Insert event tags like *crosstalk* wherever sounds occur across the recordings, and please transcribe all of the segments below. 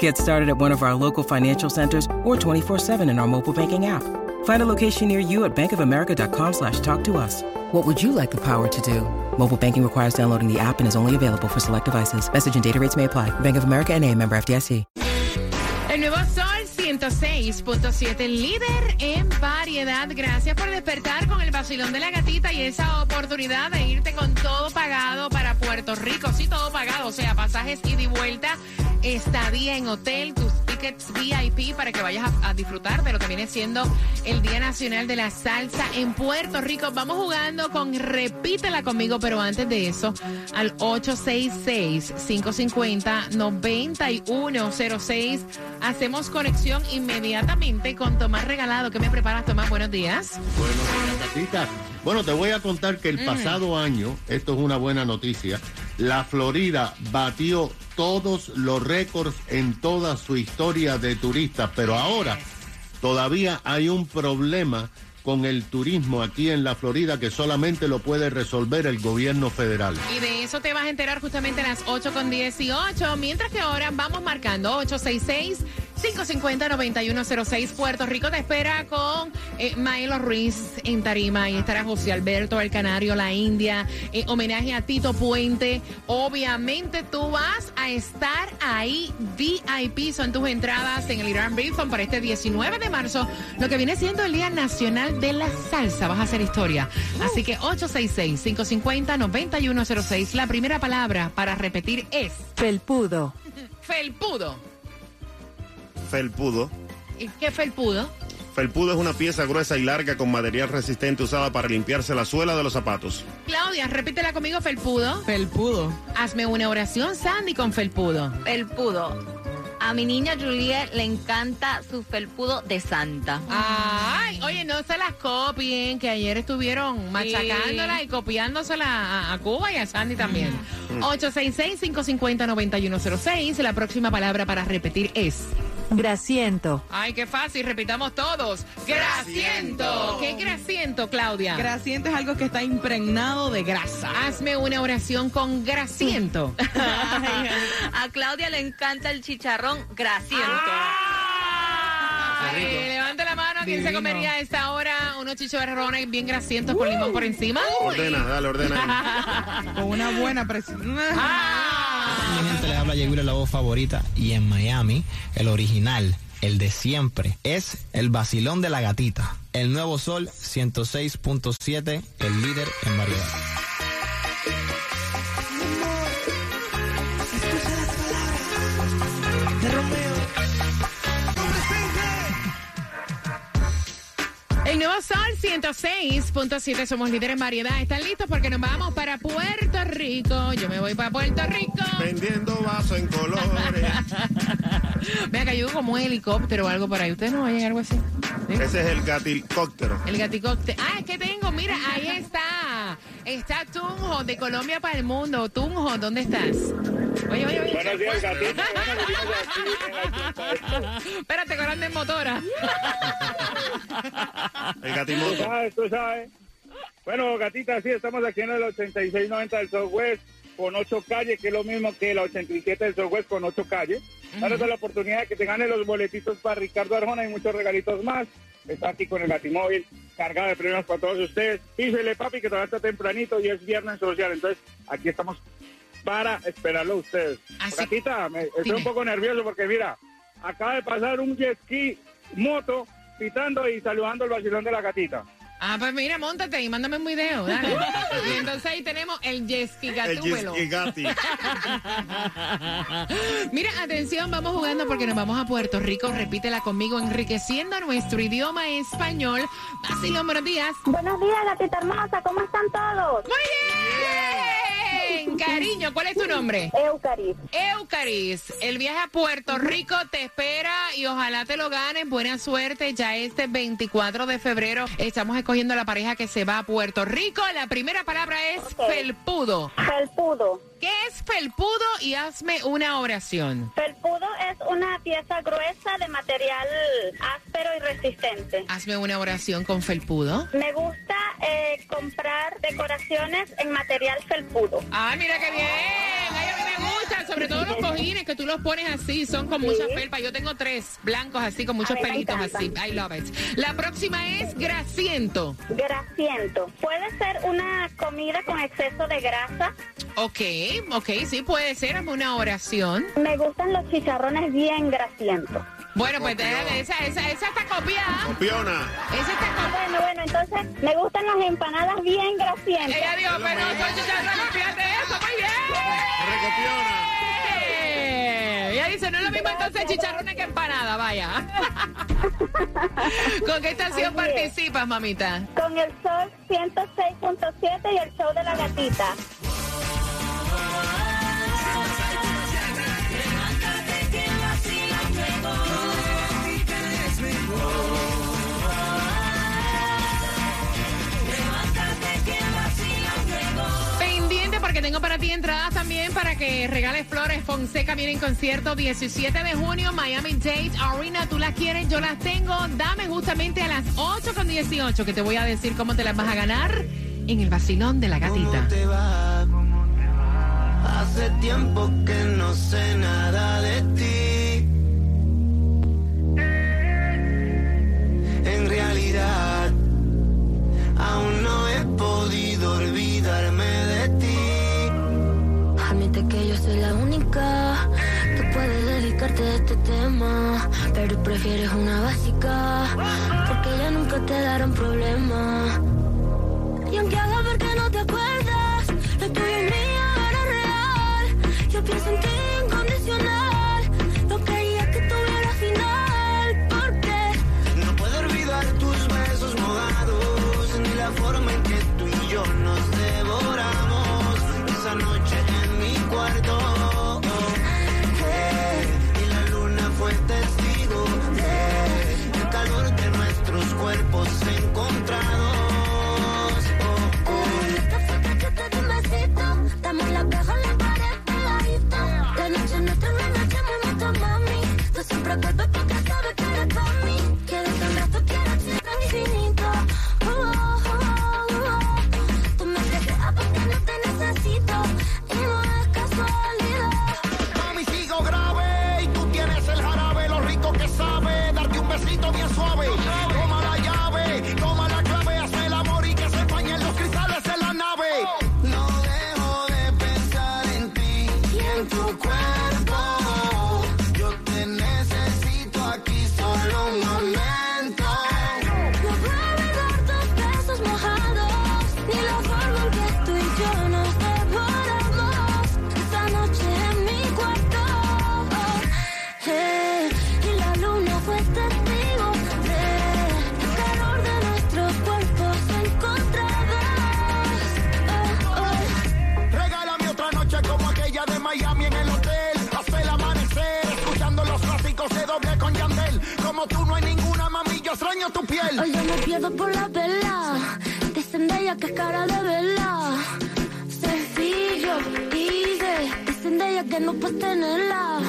Get started at one of our local financial centers or 24-7 in our mobile banking app. Find a location near you at bankofamerica.com slash talk to us. What would you like the power to do? Mobile banking requires downloading the app and is only available for select devices. Message and data rates may apply. Bank of America and a member FDIC. El nuevo Sol 106.7, líder en variedad. Gracias por despertar con el vacilón de la gatita y esa oportunidad de irte con todo pagado para Puerto Rico. Sí, todo pagado, o sea, pasajes ida y vuelta, estadía en hotel, tus tickets VIP para que vayas a, a disfrutar de lo que viene siendo el Día Nacional de la Salsa en Puerto Rico. Vamos jugando con Repítela conmigo, pero antes de eso, al 866-550-9106. Hacemos conexión inmediatamente con Tomás Regalado. ¿Qué me preparas, Tomás? Buenos días. Bueno, gatita. Bueno, te voy a contar que el pasado año, esto es una buena noticia, la Florida batió todos los récords en toda su historia de turistas, pero ahora todavía hay un problema con el turismo aquí en la Florida que solamente lo puede resolver el gobierno federal. Y de eso te vas a enterar justamente a las 8 con 18, mientras que ahora vamos marcando 866 550-9106. Puerto Rico te espera con eh, Maelo Ruiz en Tarima y estará José Alberto, el Canario, la India. eh, homenaje a Tito Puente. Obviamente tú vas a estar ahí. VIP son tus entradas en el Irán Bithon para este 19 de marzo, lo que viene siendo el Día Nacional de la Salsa. Vas a hacer historia. Así que 866-550-9106. La primera palabra para repetir es Felpudo. *laughs* felpudo. Felpudo. ¿Y ¿Qué felpudo? Felpudo es una pieza gruesa y larga con material resistente usada para limpiarse la suela de los zapatos. Claudia, repítela conmigo, felpudo. Felpudo. Hazme una oración, Sandy, con felpudo. felpudo. A mi niña Juliet le encanta su felpudo de santa. Ay, oye, no se las copien, que ayer estuvieron machacándola y copiándosela a, a Cuba y a Sandy también. 866-550-9106. La próxima palabra para repetir es. *laughs* Grasiento. Ay, qué fácil, repitamos todos. Grasiento. ¿Qué grasiento, Claudia? Grasiento es algo que está impregnado de grasa. Hazme una oración con grasiento. *laughs* A Claudia le encanta el chicharrón grasiento. Ay, levante la mano, ¿quién se comería a esta hora unos chicharrones bien grasientos con limón por encima? Ordena, dale, ordena. *laughs* Con una buena presión. Mi gente le habla Yeguira, la voz favorita. Y en Miami, el original, el de siempre, es el vacilón de la gatita. El nuevo sol 106.7, el líder en variedad. El nuevo Sol 106.7, somos líderes en variedad. ¿Están listos? Porque nos vamos para Puerto Rico. Yo me voy para Puerto Rico. Vendiendo vaso en colores. *laughs* Vea que yo como un helicóptero o algo por ahí. ¿Ustedes no oyen algo así? ¿Sí? Ese es el gatilcóptero. El gaticóptero. Ah, es que tengo, mira, ahí está. Está Tunjo, de Colombia para el mundo. Tunjo, ¿dónde estás? Oye, oye, oye. Buenos días, gatito. *laughs* Espérate, con en motora. El Tú gatimoto. sabes, tú sabes. Bueno, gatita, sí, estamos aquí en el 8690 del Southwest con ocho calles, que es lo mismo que el 87 del Southwest con ocho calles. Ahora la oportunidad de que te ganen los boletitos para Ricardo Arjona y muchos regalitos más. Está aquí con el Batimóvil, cargado de premios para todos ustedes. Písele, papi, que todavía está tempranito y es viernes social. Entonces, aquí estamos para esperarlo a ustedes. Así- Gatita, me, estoy Dime. un poco nervioso porque mira, acaba de pasar un jet ski moto pitando y saludando el vacilón de la gatita. Ah, pues mira, montate y mándame un video, dale. *laughs* y entonces ahí tenemos el ski El. *laughs* Mira, atención, vamos jugando porque nos vamos a Puerto Rico. Repítela conmigo, enriqueciendo nuestro idioma español. Vacilón, buenos días. Buenos días, gatita hermosa, ¿cómo están todos? Muy bien. Cariño, ¿cuál es tu nombre? Eucaris. Eucaris, el viaje a Puerto Rico te espera y ojalá te lo ganes. Buena suerte. Ya este 24 de febrero estamos escogiendo la pareja que se va a Puerto Rico. La primera palabra es felpudo. Felpudo. ¿Qué es felpudo? Y hazme una oración. Felpudo es una pieza gruesa de material áspero y resistente. Hazme una oración con felpudo. Me gusta eh, comprar decoraciones en material felpudo. ¡Ay, mira qué bien! Gustan, sobre todo los cojines que tú los pones así, son con mucha felpa. Yo tengo tres blancos así, con muchos pelitos así. I love it. La próxima es grasiento. Grasiento. Puede ser una comida con exceso de grasa. Ok, ok, sí puede ser. Hazme una oración. Me gustan los chicharrones bien grasientos. Bueno, pues déjame, esa, esa, esa está copiada. Copiona. Esa está Ah, bueno, bueno, entonces me gustan las empanadas bien grasientas. Ella dijo, pero son chicharrones, fíjate eso, muy bien. Eh, Ella dice, no es lo mismo entonces chicharrones que empanada, vaya. *laughs* ¿Con qué estación Así participas, mamita? Con el sol 106.7 y el show de la gatita. Para ti entradas también para que regales flores. Fonseca viene en concierto 17 de junio, Miami Dade Arena. Tú las quieres, yo las tengo. Dame justamente a las 8 con 18 que te voy a decir cómo te las vas a ganar en el vacilón de la gatita. te va? Hace tiempo que no sé nada de ti. En realidad, aún no he podido olvidarme yo soy la única que puede dedicarte a este tema. Pero prefieres una básica, porque ya nunca te darán problema. Hoy yo me pierdo por la vela. Dicen de ella que es cara de vela. Sencillo, easy. Dicen de ella que no puedes tenerla.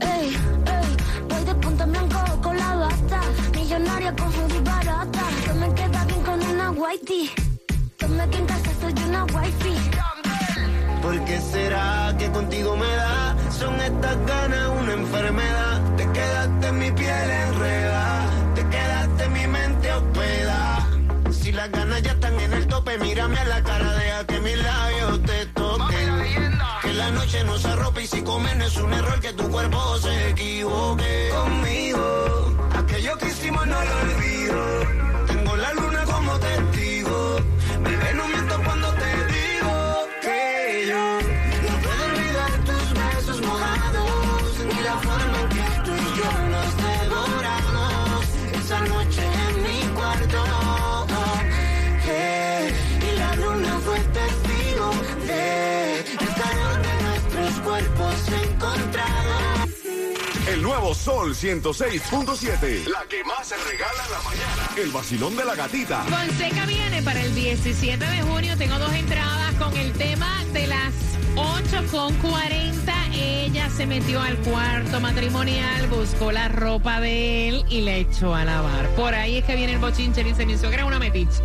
Ey, ey. Voy de punta en blanco con la bata. Millonaria con hoodie barata. Que me queda bien con una whitey. Que me que en casa soy una wifey. ¿Por qué será que contigo me da? Son estas ganas una enfermedad. Te quedaste en mi piel enredada. Mírame a la cara, deja que mis labios te toquen. Que la noche no se arrope y si comer no es un error que tu cuerpo se equivoque. Conmigo, Sol 106.7. La que más se regala la mañana. El vacilón de la gatita. Fonseca viene para el 17 de junio. Tengo dos entradas con el tema de las 8 con 40. Ella se metió al cuarto matrimonial, buscó la ropa de él y le echó a lavar. Por ahí es que viene el bochinche y dice, mi suegra es una metiche.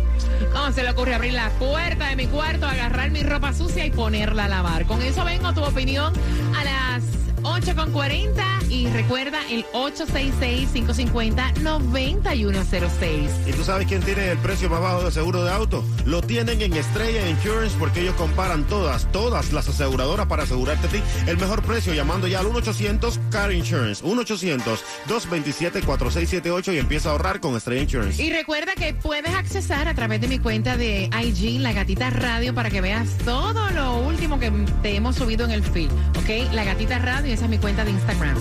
¿Cómo se le ocurre abrir la puerta de mi cuarto, agarrar mi ropa sucia y ponerla a lavar? Con eso vengo tu opinión a las 8 con 40 y recuerda el 866-550-9106. ¿Y tú sabes quién tiene el precio más bajo de seguro de auto? Lo tienen en Estrella Insurance porque ellos comparan todas, todas las aseguradoras para asegurarte a ti el mejor precio llamando ya al 1-800-CAR Insurance. 1-800-227-4678 y empieza a ahorrar con Estrella Insurance. Y recuerda que puedes accesar a través de mi cuenta de IG, La Gatita Radio, para que veas todo lo último que te hemos subido en el feed. ¿Ok? La Gatita Radio, esa es mi cuenta de Instagram.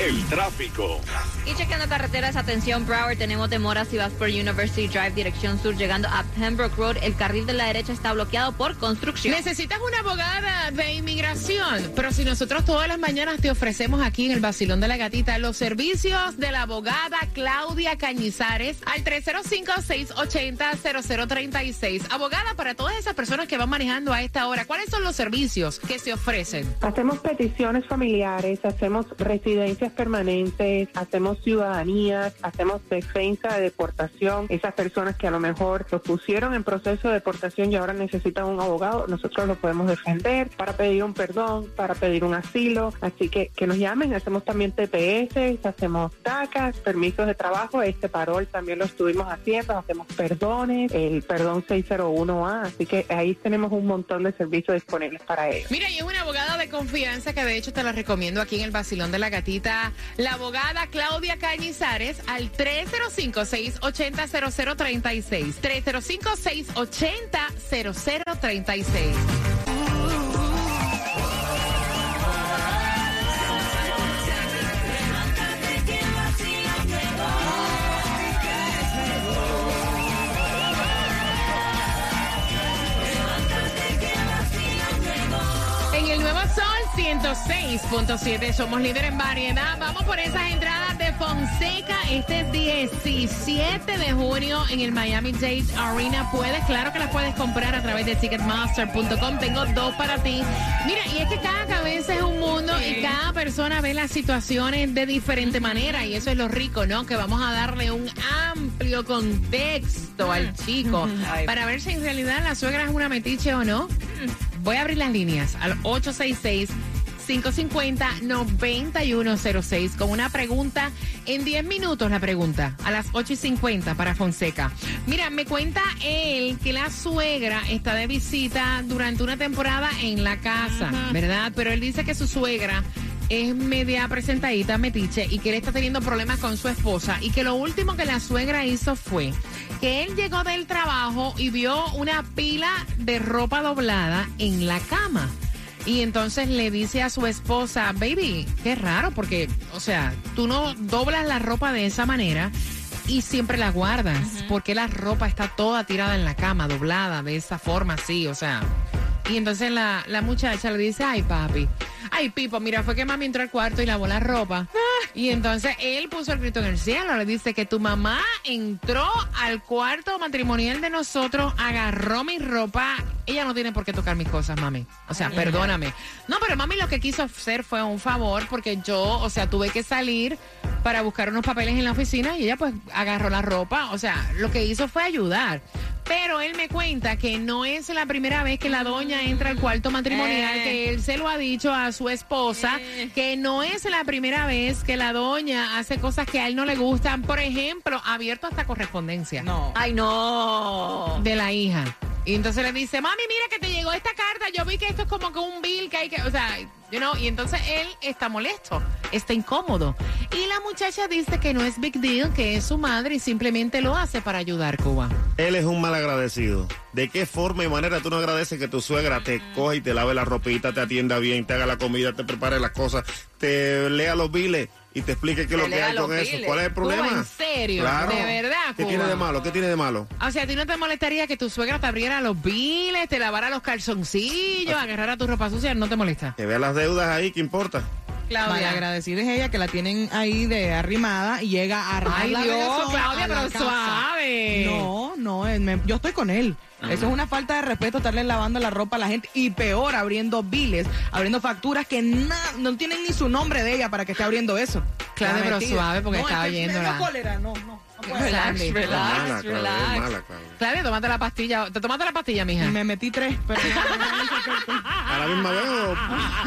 El tráfico. Y chequeando carreteras, atención Broward, tenemos demora si vas por University Drive, dirección sur, llegando a Pembroke Road. El carril de la derecha está bloqueado por construcción. Necesitas una abogada de inmigración, pero si nosotros todas las mañanas te ofrecemos aquí en el Basilón de la Gatita los servicios de la abogada Claudia Cañizares al 305-680-0036. Abogada para todas esas personas que van manejando a esta hora, ¿cuáles son los servicios que se ofrecen? Hacemos peticiones familiares, hacemos residencias permanentes, hacemos ciudadanías, hacemos defensa de deportación. Esas personas que a lo mejor los pusieron en proceso de deportación y ahora necesitan un abogado, nosotros lo podemos defender para pedir un perdón, para pedir un asilo. Así que que nos llamen, hacemos también TPS, hacemos TACAS, permisos de trabajo, este parol también lo estuvimos haciendo, hacemos perdones, el perdón 601A, así que ahí tenemos un montón de servicios disponibles para ellos. Mira, y es una abogada de confianza que de hecho te la recomiendo aquí en el Basilón de la Gatita, la abogada Claudia Cañizares al 305-680-0036. 305-680-0036. 106.7 somos líder en variedad. Vamos por esas entradas de Fonseca este 17 de junio en el Miami Dade Arena. Puedes, claro que las puedes comprar a través de Ticketmaster.com. Tengo dos para ti. Mira, y es que cada cabeza es un mundo y cada persona ve las situaciones de diferente manera y eso es lo rico, ¿no? Que vamos a darle un amplio contexto al chico para ver si en realidad la suegra es una metiche o no. Voy a abrir las líneas al 866-550-9106 con una pregunta en 10 minutos la pregunta, a las 8 y 50 para Fonseca. Mira, me cuenta él que la suegra está de visita durante una temporada en la casa, ¿verdad? Pero él dice que su suegra es media presentadita, metiche, y que él está teniendo problemas con su esposa y que lo último que la suegra hizo fue que él llegó del trabajo y vio una pila de ropa doblada en la cama. Y entonces le dice a su esposa, baby, qué raro, porque, o sea, tú no doblas la ropa de esa manera y siempre la guardas, porque la ropa está toda tirada en la cama, doblada de esa forma así, o sea. Y entonces la, la muchacha le dice, ay papi, ay Pipo, mira, fue que mami entró al cuarto y lavó la ropa. Y entonces él puso el grito en el cielo, le dice que tu mamá entró al cuarto matrimonial de nosotros, agarró mi ropa. Ella no tiene por qué tocar mis cosas, mami. O sea, perdóname. No, pero mami lo que quiso hacer fue un favor porque yo, o sea, tuve que salir para buscar unos papeles en la oficina y ella pues agarró la ropa. O sea, lo que hizo fue ayudar. Pero él me cuenta que no es la primera vez que la doña entra al cuarto matrimonial, Eh. que él se lo ha dicho a su esposa, que no es la primera vez que la doña hace cosas que a él no le gustan. Por ejemplo, abierto hasta correspondencia. No. Ay, no. De la hija. Y entonces le dice, mami, mira que te llegó esta carta, yo vi que esto es como que un bill que hay que, o sea, you know, y entonces él está molesto, está incómodo. Y la muchacha dice que no es big deal, que es su madre y simplemente lo hace para ayudar Cuba. Él es un mal agradecido. ¿De qué forma y manera tú no agradeces que tu suegra te coja y te lave la ropita, te atienda bien, te haga la comida, te prepare las cosas, te lea los biles y te explique qué es lo que hay con eso? ¿Cuál es el problema? ¿en serio? Claro. ¿De verdad, ¿Qué Cuba? tiene de malo? ¿Qué tiene de malo? O sea, ¿a ti no te molestaría que tu suegra te abriera los biles, te lavara los calzoncillos, agarrara tu ropa sucia? ¿No te molesta? Que vea las deudas ahí, ¿qué importa? Claudia. agradecida es ella que la tienen ahí de arrimada y llega a armar Ay, la Dios, Claudia, a la pero casa. suave. No, no, me- yo estoy con él. Eso es una falta de respeto estarle lavando la ropa a la gente y peor abriendo biles, abriendo facturas que no tienen ni su nombre de ella para que esté abriendo eso. Claudia, Está pero suave, porque no, estaba es que me cólera, no, no. Relax, Sandy. relax, relax. mala, Claudia. Claudia, tómate la pastilla. ¿Te tomaste la pastilla, mija? Me metí tres, pero *laughs* ¿A la misma vez o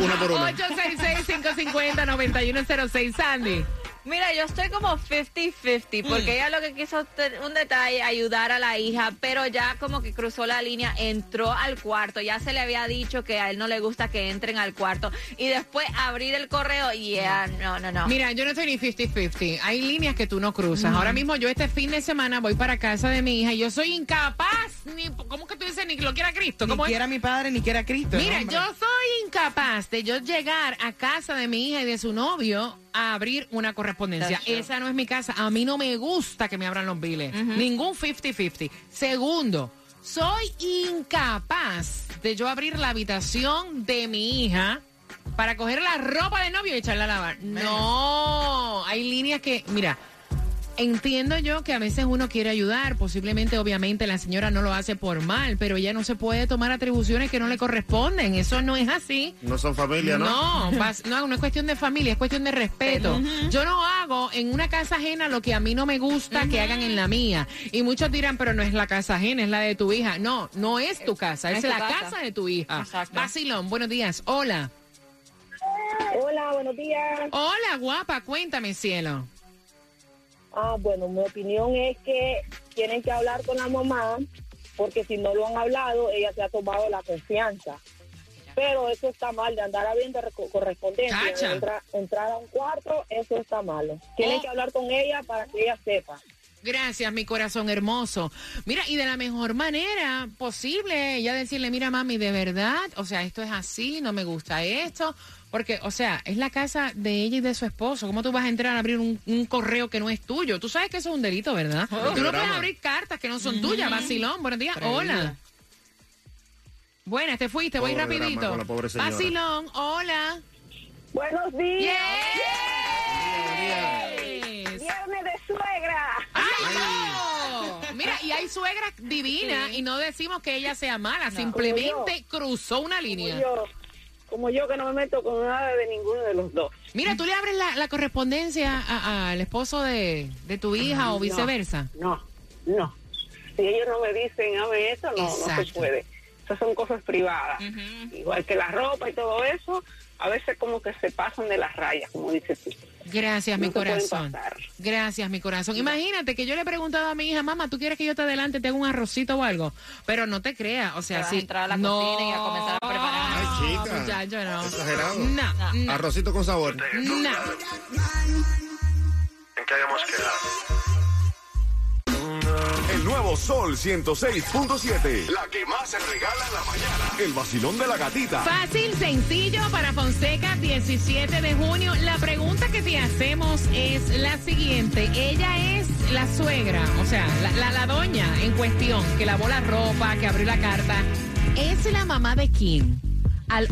una por una? 866-550-9106, Sandy. Mira, yo estoy como 50-50 porque ella lo que quiso tener un detalle, ayudar a la hija, pero ya como que cruzó la línea, entró al cuarto, ya se le había dicho que a él no le gusta que entren al cuarto y después abrir el correo y ya, no, no, no. Mira, yo no estoy ni 50-50. Hay líneas que tú no cruzas. Ahora mismo yo este fin de semana voy para casa de mi hija y yo soy incapaz, ni, ¿cómo que tú dices? Ni lo quiera Cristo. ni quiera mi padre ni quiera Cristo. Mira, hombre. yo soy incapaz de yo llegar a casa de mi hija y de su novio a abrir una correspondencia. That's. Esa no es mi casa. A mí no me gusta que me abran los biles. Ningún 50-50. Segundo, soy incapaz de yo abrir la habitación de mi hija para coger la ropa de novio y echarla a lavar. No, hay líneas que, mira, Entiendo yo que a veces uno quiere ayudar, posiblemente, obviamente, la señora no lo hace por mal, pero ella no se puede tomar atribuciones que no le corresponden. Eso no es así. No son familia, ¿no? No, vas- no, no es cuestión de familia, es cuestión de respeto. Yo no hago en una casa ajena lo que a mí no me gusta que hagan en la mía. Y muchos dirán, pero no es la casa ajena, es la de tu hija. No, no es tu casa, es, la casa. casa de tu hija. Exacto. Vacilón, buenos días. Hola. Hola, buenos días. Hola, guapa, cuéntame, cielo. Ah, bueno, mi opinión es que tienen que hablar con la mamá, porque si no lo han hablado, ella se ha tomado la confianza. Pero eso está mal, de andar abriendo reco- correspondencia, de entra- entrar a un cuarto, eso está malo. Tienen Oh. que hablar con ella para que ella sepa. Gracias, mi corazón hermoso. Mira, y de la mejor manera posible, ella decirle, mira, mami, de verdad, o sea, esto es así, no me gusta esto, porque, o sea, es la casa de ella y de su esposo. ¿Cómo tú vas a entrar a abrir un, un correo que no es tuyo? Tú sabes que eso es un delito, ¿verdad? tú no puedes abrir cartas que no son tuyas, vacilón. Buenos días, hola. Buenas, te fuiste, voy Pobre rapidito. con la pobre señora. Vacilón, hola. Buenos días. Viernes de suegra. ¡Ay, no! Mira, y hay suegras divinas y no decimos que ella sea mala, simplemente cruzó una línea. Como yo, como yo que no me meto con nada de ninguno de los dos. Mira, tú le abres la, la correspondencia al esposo de, de tu hija o viceversa. No, no. Si ellos no me dicen, hame esto, no, no se puede. Esas son cosas privadas. Igual que la ropa y todo eso, a veces como que se pasan de las rayas, como dices tú. Gracias, No mi corazón. Gracias, mi corazón. Imagínate que yo le he preguntado a mi hija, mamá, ¿tú quieres que yo te adelante, te haga un arrocito o algo? Pero no te creas, o sea, a sí. entrar a la no, cocina y a comenzar a preparar. Ay, chica. muchacho, no. Exagerado. No, no, Arrocito con sabor. no. ¿En qué habíamos quedado? El nuevo Sol 106.7. La que más se regala en la mañana. El vacilón de la gatita. Fácil, sencillo para Fonseca, 17 de junio. La pregunta que te hacemos es la siguiente. Ella es la suegra, o sea, la, la, doña en cuestión, que lavó la ropa, que abrió la carta. ¿Es la mamá de quién? Al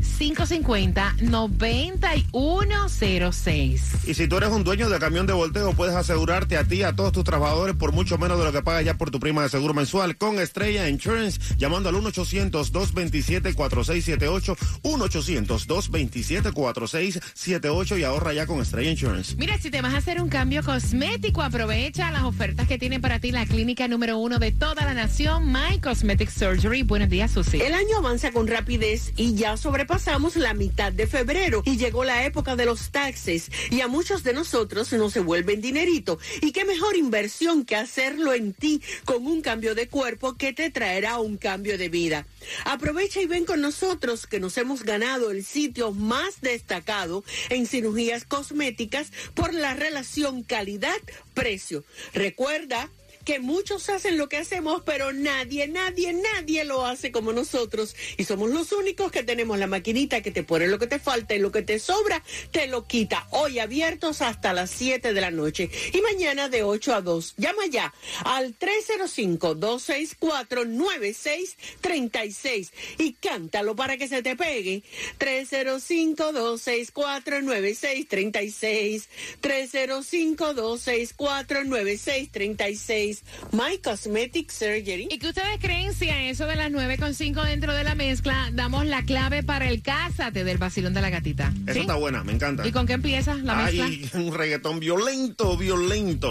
866-550-9106. Y si tú eres un dueño de camión de volteo, puedes asegurarte a ti y a todos tus trabajadores por mucho menos de lo que pagas ya por tu prima de seguro mensual con Estrella Insurance, llamando al 1-800-227-4678, 1-800-227-4678 y ahorra ya con Estrella Insurance. Mira, si te vas a hacer un cambio cosmético, aprovecha las ofertas que tiene para ti la clínica número uno de toda la nación, My Cosmetic Surgery. Buenos días, Susi. El año avanza con rapidez y ya sobrepasamos la mitad de febrero y llegó la época de los taxes y a muchos de nosotros nos se vuelven dinerito. Y qué mejor inversión que hacerlo en ti con un cambio de cuerpo que te traerá un cambio de vida. Aprovecha y ven con nosotros que nos hemos ganado el sitio más destacado en cirugías cosméticas por la relación calidad-precio. Recuerda que muchos hacen lo que hacemos, pero nadie, nadie, nadie lo hace como nosotros. Y somos los únicos que tenemos la maquinita que te pone lo que te falta y lo que te sobra, te lo quita. Hoy abiertos hasta las 7 de la noche y mañana de 8 a 2. Llama ya al 305-264-9636 y cántalo para que se te pegue. 305-264-9636. 305-264-9636. My Cosmetic Surgery. ¿Y qué ustedes creen si a eso de las 9.5 dentro de la mezcla damos la clave para el cásate del vacilón de la gatita? Eso ¿Sí? está buena, me encanta. ¿Y con qué empieza la mezcla? Ay, un reggaetón violento, violento.